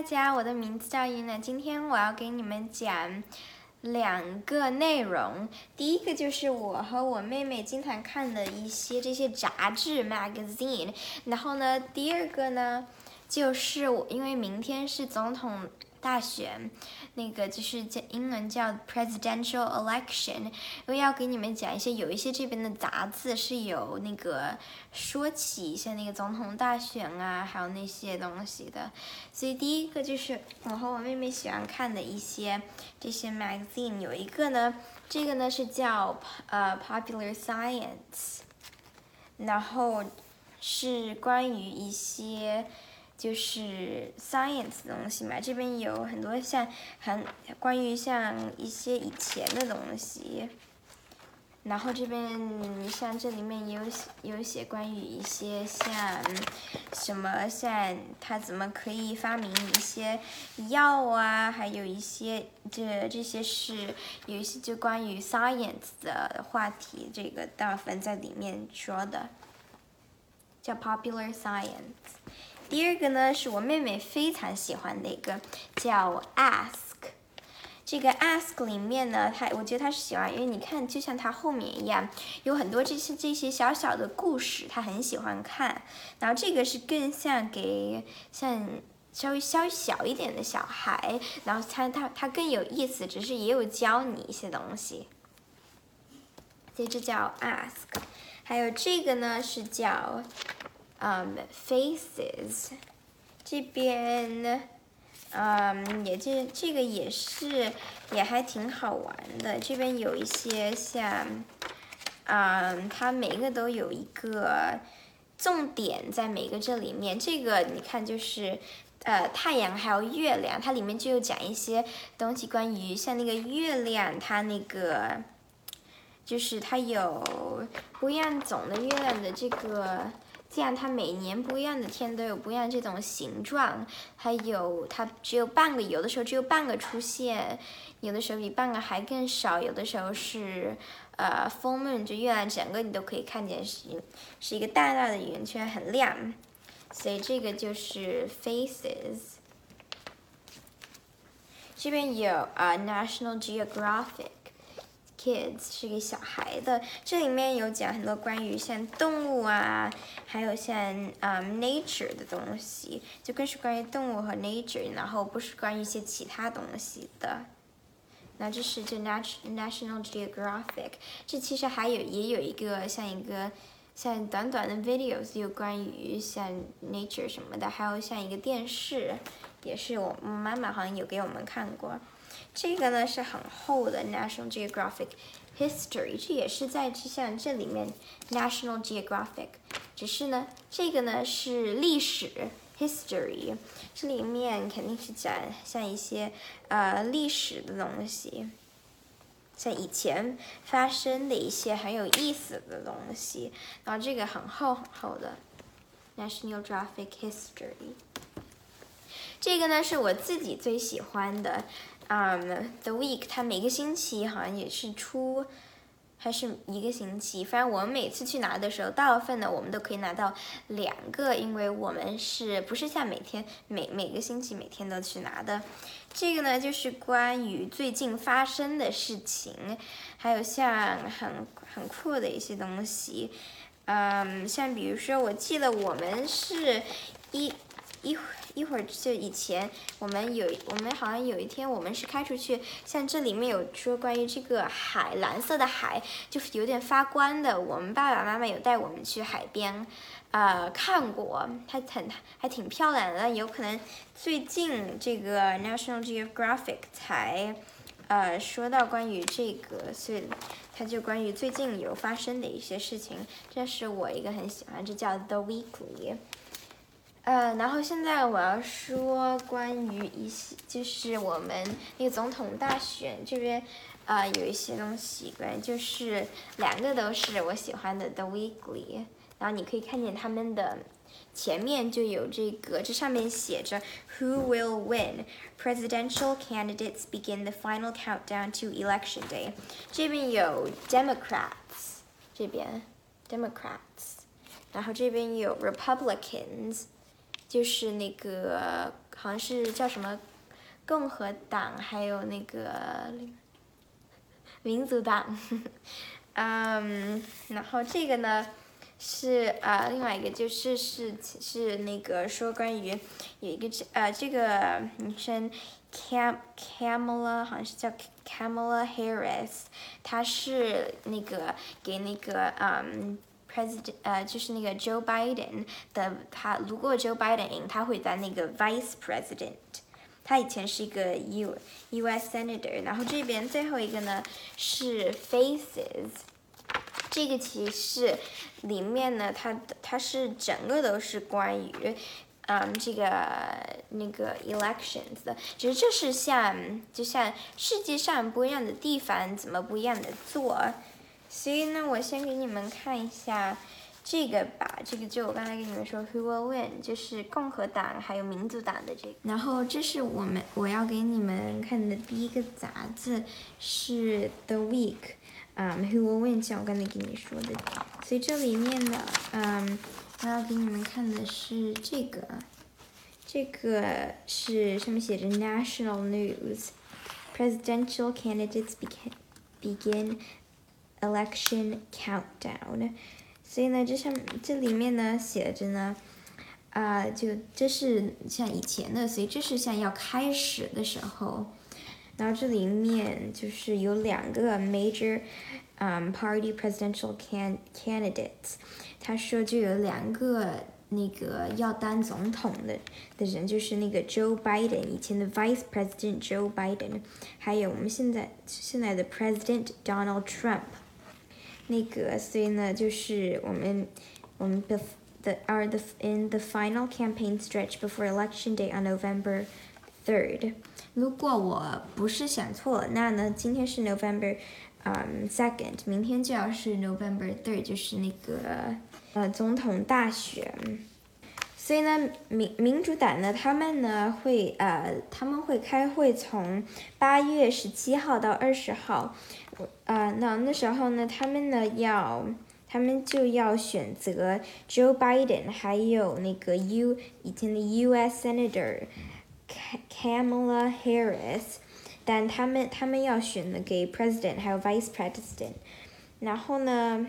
大家，我的名字叫伊娜。今天我要给你们讲两个内容。第一个就是我和我妹妹经常看的一些这些杂志 （magazine）。然后呢，第二个呢，就是我因为明天是总统。大选，那个就是叫英文叫 presidential election。我要给你们讲一些，有一些这边的杂志是有那个说起一下那个总统大选啊，还有那些东西的。所以第一个就是我和我妹妹喜欢看的一些这些 magazine，有一个呢，这个呢是叫呃 popular science，然后是关于一些。就是 science 东西嘛，这边有很多像很关于像一些以前的东西，然后这边像这里面有有写关于一些像什么像他怎么可以发明一些药啊，还有一些这这些是有一些就关于 science 的话题，这个大部分在里面说的，叫 popular science。第二个呢，是我妹妹非常喜欢的一个，叫 Ask。这个 Ask 里面呢，她我觉得她是喜欢，因为你看，就像它后面一样，有很多这些这些小小的故事，她很喜欢看。然后这个是更像给像稍微稍微小一点的小孩，然后它它它更有意思，只是也有教你一些东西。所以这叫 Ask。还有这个呢，是叫。嗯，faces，这边，嗯，也这这个也是，也还挺好玩的。这边有一些像，嗯，它每一个都有一个重点在每个这里面。这个你看就是，呃，太阳还有月亮，它里面就有讲一些东西，关于像那个月亮，它那个，就是它有不一样种的月亮的这个。这样，它每年不一样的天都有不一样这种形状，还有它只有半个，有的时候只有半个出现，有的时候比半个还更少，有的时候是呃 full moon，就月亮整个你都可以看见是是一个大大的圆圈，很亮，所以这个就是 faces。这边有啊 National Geographic。Kids 是给小孩的，这里面有讲很多关于像动物啊，还有像嗯 nature 的东西，就更是关于动物和 nature，然后不是关于一些其他东西的。那这是就 National Geographic，这其实还有也有一个像一个像短短的 videos，有关于像 nature 什么的，还有像一个电视，也是我妈妈好像有给我们看过。这个呢是很厚的 National Geographic History，这也是在这像这里面 National Geographic，只是呢这个呢是历史 History，这里面肯定是讲像一些呃历史的东西，像以前发生的一些很有意思的东西，然后这个很厚很厚的 National Geographic History，这个呢是我自己最喜欢的。嗯，The Week，它每个星期好像也是出，还是一个星期。反正我们每次去拿的时候，大部分呢我们都可以拿到两个，因为我们是不是像每天每每个星期每天都去拿的？这个呢就是关于最近发生的事情，还有像很很酷的一些东西。嗯，像比如说，我记得我们是一一。一会儿就以前我们有我们好像有一天我们是开出去，像这里面有说关于这个海蓝色的海就是有点发光的，我们爸爸妈妈有带我们去海边，呃看过，还很还挺漂亮的。有可能最近这个 National Geographic 才呃说到关于这个，所以它就关于最近有发生的一些事情。这是我一个很喜欢，这叫 The Weekly。呃，然后现在我要说关于一些，就是我们那个总统大选这边，呃，有一些东西，关于就是两个都是我喜欢的 The Weekly，然后你可以看见他们的前面就有这个，这上面写着 Who will win? Presidential candidates begin the final countdown to election day。这边有 Democrats，这边 Democrats，然后这边有 Republicans。就是那个好像是叫什么共和党，还有那个民族党，嗯，然后这个呢是呃另外一个就是是是那个说关于有一个这呃这个女生 Cam Camala，好像是叫 Camala Harris，她是那个给那个嗯。President 呃，就是那个 Joe Biden 的他，如果 Joe Biden 赢，他会当那个 Vice President。他以前是一个 U U.S. Senator。然后这边最后一个呢是 Faces，这个其实是里面呢，它它是整个都是关于嗯这个那个 elections 的，只是这是像就像世界上不一样的地方怎么不一样的做。所以呢，我先给你们看一下这个吧。这个就我刚才跟你们说，Who will win？就是共和党还有民主党的这个。然后这是我们我要给你们看的第一个杂志是 The Week，嗯，Who will win？像我刚才跟你说的。所以这里面呢，嗯，我要给你们看的是这个，这个是上面写着 National News，Presidential candidates begin begin。Election countdown，所以呢，这上这里面呢写着呢，啊，就这是像以前的，所以这是像要开始的时候，然后这里面就是有两个 major，嗯，party presidential can candidates，他说就有两个那个要当总统的的人，就是那个 Joe Biden 以前的 Vice President Joe Biden，还有我们现在现在的 President Donald Trump。那个，所以呢，就是我们，我们的 the are the in the final campaign stretch before election day on November third。如果我不是想错了，那呢，今天是 November，嗯 second，明天就要是 November third，就是那个呃总统大选。所以呢，民民主党呢，他们呢会呃他们会开会，从八月十七号到二十号。啊，那那时候呢，他们呢要，他们就要选择 Joe Biden，还有那个 U 以前的 U.S. Senator Kamala Harris，但他们他们要选的给 President 还有 Vice President，然后呢，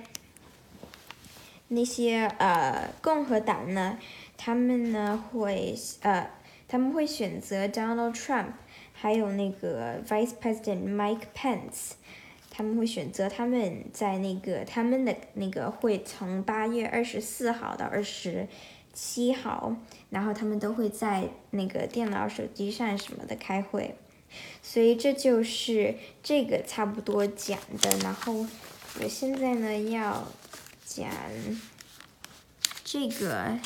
那些呃共和党呢，他们呢会呃他们会选择 Donald Trump，还有那个 Vice President Mike Pence。他们会选择他们在那个他们的那个会从八月二十四号到二十七号，然后他们都会在那个电脑、手机上什么的开会，所以这就是这个差不多讲的。然后我现在呢要讲这个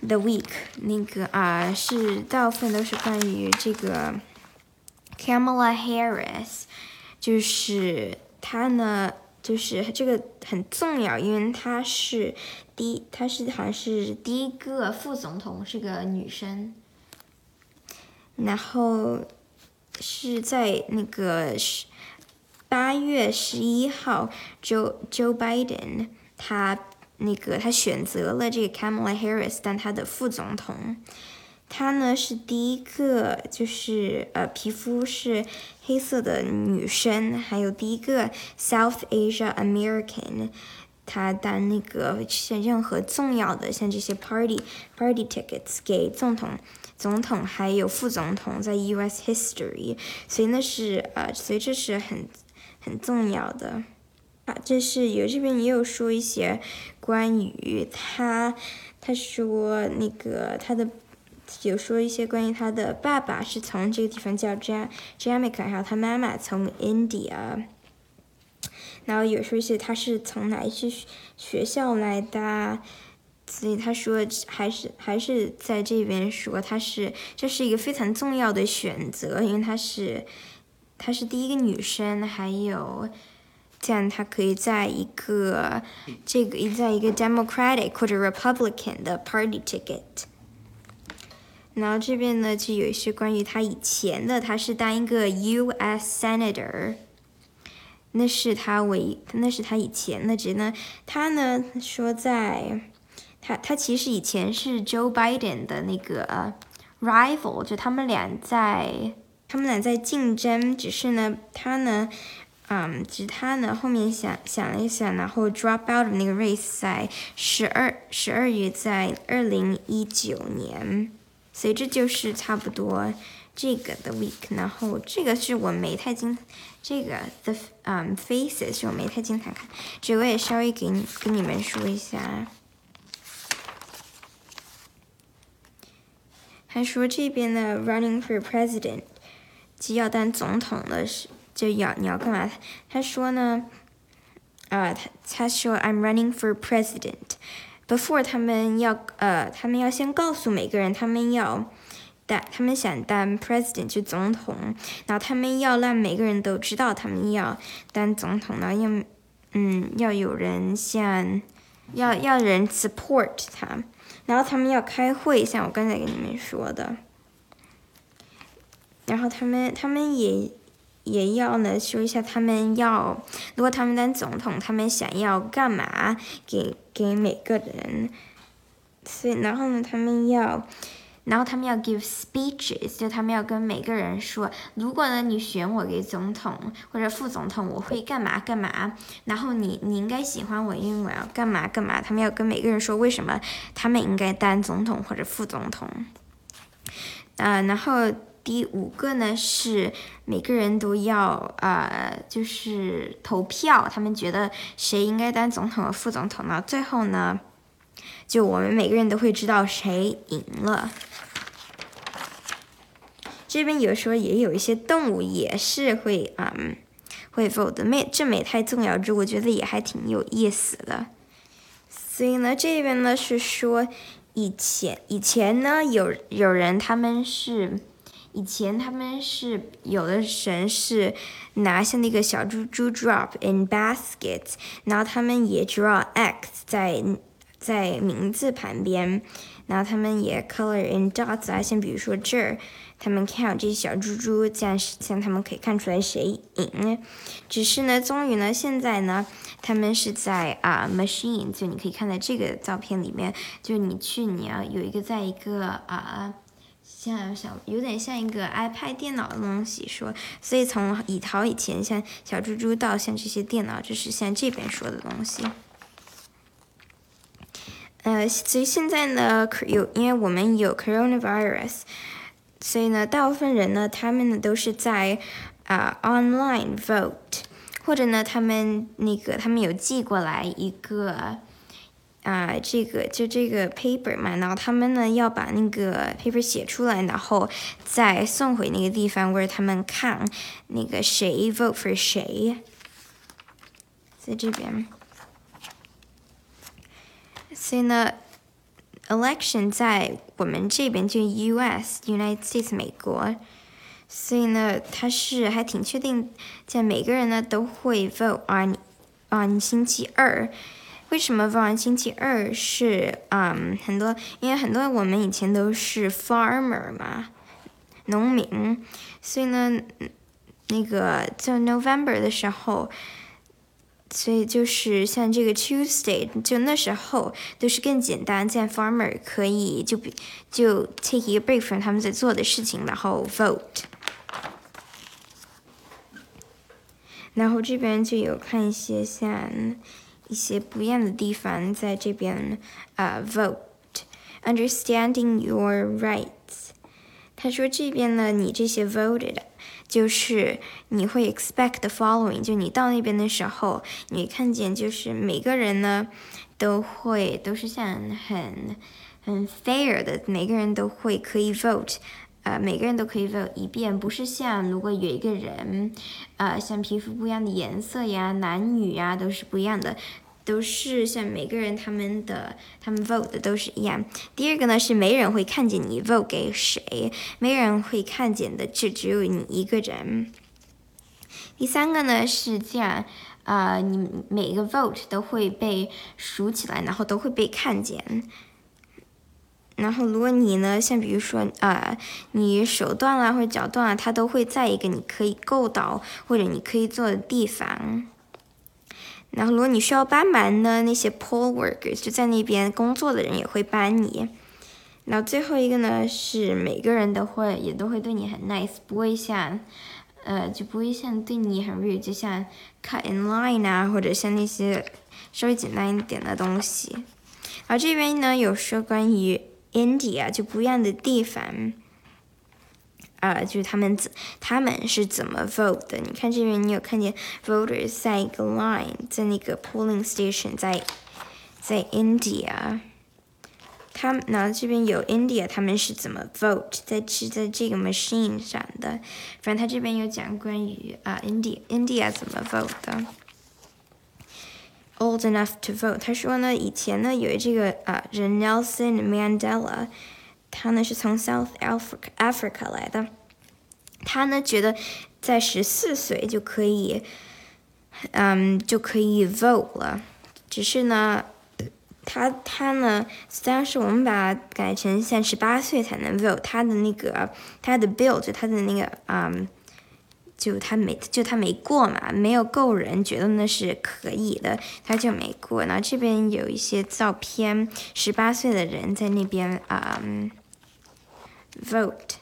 The Week 那个啊是大部分都是关于这个 Kamala Harris。就是他呢，就是这个很重要，因为他是第，他是好像是第一个副总统，是个女生。然后是在那个十八月十一号，Joe Joe Biden 他那个他选择了这个 Kamala Harris 当他的副总统。她呢是第一个，就是呃皮肤是黑色的女生，还有第一个 South Asia American，她当那个像任何重要的像这些 party party tickets 给总统、总统还有副总统在 U.S. history，所以那是呃，所以这是很很重要的。啊，这是有这边也有说一些关于她，她说那个他的。有说一些关于他的爸爸是从这个地方叫 Jam Jamaica，还有他妈妈从 India，然后有说一些他是从哪一些学校来的，所以他说还是还是在这边说他是这是一个非常重要的选择，因为他是他是第一个女生，还有这样他可以在一个这个在一个 Democratic 或者 Republican 的 Party ticket。然后这边呢，就有一些关于他以前的，他是当一个 U.S. Senator，那是他唯，那是他以前的职呢。他呢说在他他其实以前是 Joe Biden 的那个 rival，就他们俩在他们俩在竞争，只是呢，他呢，嗯，只是他呢后面想想了一想，然后 drop out of 那个 race 在十二十二月在二零一九年，所以这就是差不多这个的 week，然后这个是我没太经。这个 the 嗯 faces 是我没太经常看，这我也稍微给你跟你们说一下。他说这边的 running for president，就要当总统了，是就要你要干嘛？他说呢，啊，他他说 I'm running for president。Before 他们要呃，他们要先告诉每个人，他们要。他们想当 president 就总统，然后他们要让每个人都知道他们要当总统，然后要嗯要有人像要要人 support 他，然后他们要开会，像我刚才跟你们说的，然后他们他们也也要呢说一下他们要如果他们当总统，他们想要干嘛给给每个人，所以然后呢他们要。然后他们要 give speeches，就他们要跟每个人说，如果呢你选我给总统或者副总统，我会干嘛干嘛。然后你你应该喜欢我，因为我要干嘛干嘛。他们要跟每个人说为什么他们应该当总统或者副总统。呃，然后第五个呢是每个人都要呃就是投票，他们觉得谁应该当总统和副总统呢？最后呢，就我们每个人都会知道谁赢了。这边有时候也有一些动物也是会嗯会 vote 没这没太重要，这我觉得也还挺有意思的。所以呢，这边呢是说以前以前呢有有人他们是以前他们是有的神是拿下那个小猪猪 drop in baskets，然后他们也 draw x 在在名字旁边，然后他们也 color in dots 啊，像比如说这儿。他们看这些小猪猪，这样这样他们可以看出来谁赢。只是呢，终于呢，现在呢，他们是在啊，machine，就你可以看在这个照片里面，就你去你要有一个在一个啊，像小有点像一个 iPad 电脑的东西说，所以从以淘以前像小猪猪到像这些电脑，就是像这边说的东西。呃，所以现在呢，有因为我们有 coronavirus。所以呢，大部分人呢，他们呢都是在啊 online vote，或者呢，他们那个他们有寄过来一个啊这个就这个 paper 嘛，然后他们呢要把那个 paper 写出来，然后再送回那个地方，或者他们看那个谁 vote for 谁，在这边，所以呢。election 在我们这边就 U.S. United States 美国，所以呢，他是还挺确定，在每个人呢都会 vote on on 星期二。为什么放星期二是嗯很多，因为很多我们以前都是 farmer 嘛，农民，所以呢，那个在 November 的时候。所以就是像这个 Tuesday，就那时候都是更简单，在 farmer 可以就比就 take 一个 break from 他们在做的事情，然后 vote。然后这边就有看一些像一些不一样的地方，在这边啊 vote，understanding your rights。他说这边呢，你这些 voted。就是你会 expect the following，就你到那边的时候，你看见就是每个人呢，都会都是像很很 fair 的，每个人都会可以 vote，呃，每个人都可以 vote 一遍，不是像如果有一个人，呃，像皮肤不一样的颜色呀，男女呀都是不一样的。都是像每个人他们的他们 vote 的都是一样。第二个呢是没人会看见你 vote 给谁，没人会看见的，就只有你一个人。第三个呢是这样，啊，你每个 vote 都会被数起来，然后都会被看见。然后如果你呢，像比如说啊，你手断了或者脚断了，它都会在一个你可以够到或者你可以坐的地方。然后如果你需要帮忙呢，那些 poll workers 就在那边工作的人也会帮你。然后最后一个呢是每个人都会也都会对你很 nice，不会像，呃就不会像对你很 rude，就像 cut in line 啊，或者像那些稍微简单一点的东西。然后这边呢有说关于 India 就不一样的地方，啊，就是他们怎他们是怎么 vote 的？你看这边你有看见 voters 在一个 line，在那个 polling station，在在 India。他们呢这边有 India，他们是怎么 vote 在是在这个 machine 上的。反正他这边有讲关于啊 India India 怎么 vote 的。Old enough to vote，他说呢以前呢有这个啊人 Nelson Mandela，他呢是从 South Africa Africa 来的。他呢觉得在十四岁就可以，嗯就可以 vote 了，只是呢。他他呢？当时我们把改成在十八岁才能 vote，他的那个他的 bill 就他的那个嗯，就他没就他没过嘛，没有够人觉得那是可以的，他就没过。然后这边有一些照片，十八岁的人在那边啊 vote。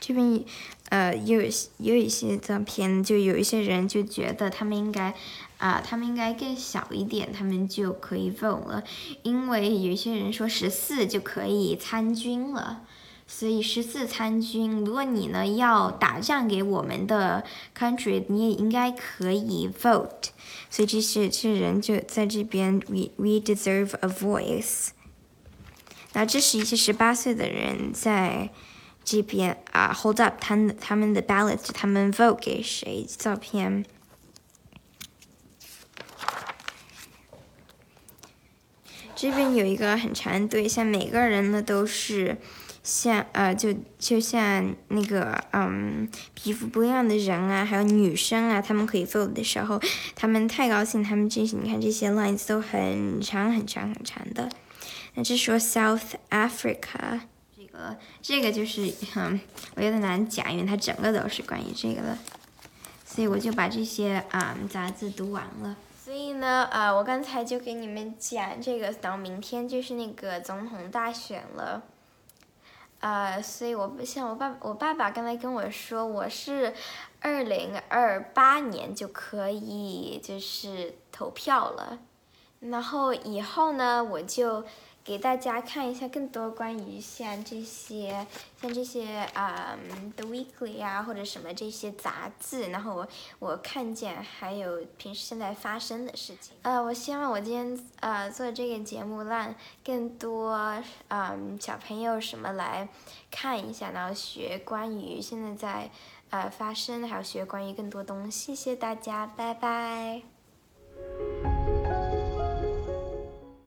这边呃有有一些照片，就有一些人就觉得他们应该。啊，他们应该更小一点，他们就可以 vote 了，因为有些人说十四就可以参军了，所以十四参军，如果你呢要打仗给我们的 country，你也应该可以 vote，所以这些这些人就在这边，we we deserve a voice。那这是一些十八岁的人在这边啊，hold up 他们他们的 ballot，他们 vote 给谁？照片。这边有一个很长队，像每个人呢都是像呃，就就像那个嗯，皮肤不一样的人啊，还有女生啊，他们可以做的时候，他们太高兴，他们这些你看这些 lines 都很长很长很长的。那这说 South Africa，这个这个就是嗯，我有点难讲，因为它整个都是关于这个的，所以我就把这些啊杂志读完了。所以呢，呃，我刚才就给你们讲这个，到明天就是那个总统大选了，呃，所以我不像我爸，我爸爸刚才跟我说，我是二零二八年就可以就是投票了，然后以后呢，我就。给大家看一下更多关于像这些，像这些啊，《The Weekly》啊，或者什么这些杂志，然后我我看见还有平时现在发生的事情。呃，我希望我今天呃做这个节目，让更多嗯小朋友什么来看一下，然后学关于现在在呃发生，还有学关于更多东西。谢谢大家，拜拜。